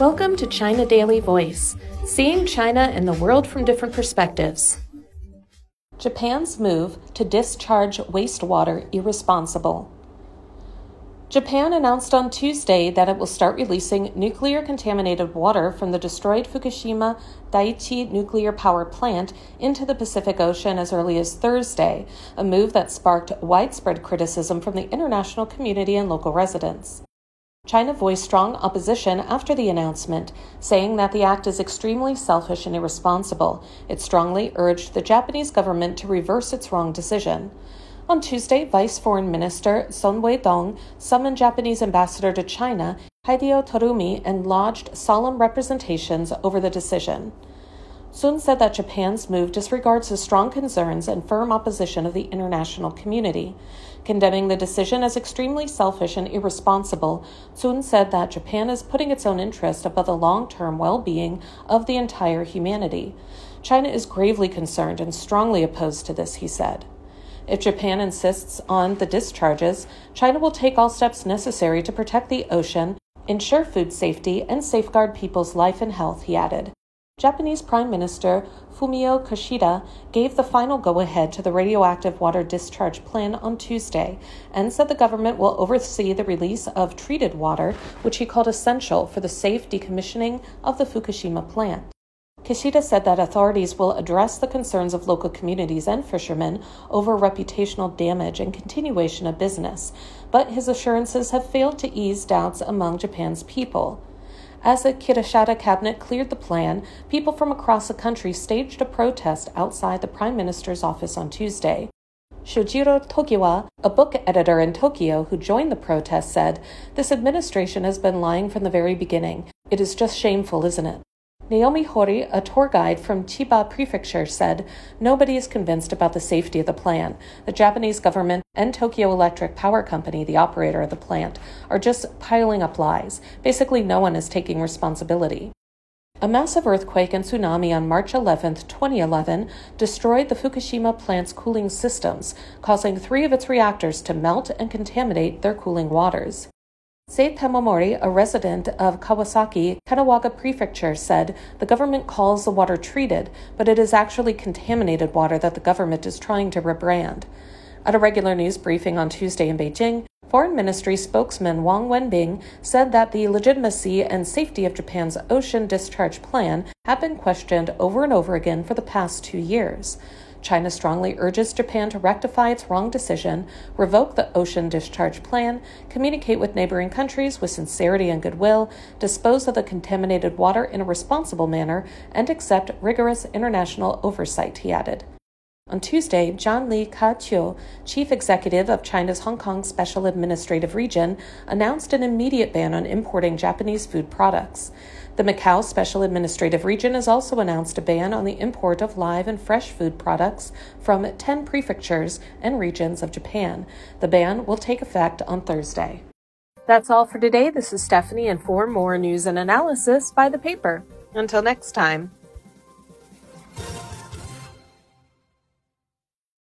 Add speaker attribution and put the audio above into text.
Speaker 1: Welcome to China Daily Voice, seeing China and the world from different perspectives. Japan's move to discharge wastewater irresponsible. Japan announced on Tuesday that it will start releasing nuclear contaminated water from the destroyed Fukushima Daiichi nuclear power plant into the Pacific Ocean as early as Thursday, a move that sparked widespread criticism from the international community and local residents. China voiced strong opposition after the announcement, saying that the act is extremely selfish and irresponsible. It strongly urged the Japanese government to reverse its wrong decision. On Tuesday, Vice Foreign Minister Sun Weidong summoned Japanese ambassador to China, Hideo Tarumi and lodged solemn representations over the decision. Sun said that Japan's move disregards the strong concerns and firm opposition of the international community. Condemning the decision as extremely selfish and irresponsible, Sun said that Japan is putting its own interest above the long term well being of the entire humanity. China is gravely concerned and strongly opposed to this, he said. If Japan insists on the discharges, China will take all steps necessary to protect the ocean, ensure food safety, and safeguard people's life and health, he added. Japanese Prime Minister Fumio Kishida gave the final go ahead to the radioactive water discharge plan on Tuesday and said the government will oversee the release of treated water, which he called essential for the safe decommissioning of the Fukushima plant. Kishida said that authorities will address the concerns of local communities and fishermen over reputational damage and continuation of business, but his assurances have failed to ease doubts among Japan's people. As the Kishida cabinet cleared the plan, people from across the country staged a protest outside the Prime Minister's office on Tuesday. Shojiro Tokiwa, a book editor in Tokyo who joined the protest, said, This administration has been lying from the very beginning. It is just shameful, isn't it? Naomi Hori, a tour guide from Chiba Prefecture, said nobody is convinced about the safety of the plan. The Japanese government and Tokyo Electric Power Company, the operator of the plant, are just piling up lies. Basically, no one is taking responsibility. A massive earthquake and tsunami on March 11, 2011, destroyed the Fukushima plant's cooling systems, causing three of its reactors to melt and contaminate their cooling waters. Sei Tamamori, a resident of Kawasaki, Kanagawa Prefecture, said the government calls the water treated, but it is actually contaminated water that the government is trying to rebrand. At a regular news briefing on Tuesday in Beijing, Foreign Ministry spokesman Wang Wenbin said that the legitimacy and safety of Japan's ocean discharge plan have been questioned over and over again for the past two years. China strongly urges Japan to rectify its wrong decision, revoke the ocean discharge plan, communicate with neighboring countries with sincerity and goodwill, dispose of the contaminated water in a responsible manner, and accept rigorous international oversight, he added. On Tuesday, John Lee Ka-chiu, chief executive of China's Hong Kong Special Administrative Region, announced an immediate ban on importing Japanese food products. The Macau Special Administrative Region has also announced a ban on the import of live and fresh food products from 10 prefectures and regions of Japan. The ban will take effect on Thursday. That's all for today. This is Stephanie, and for more news and analysis, buy the paper. Until next time.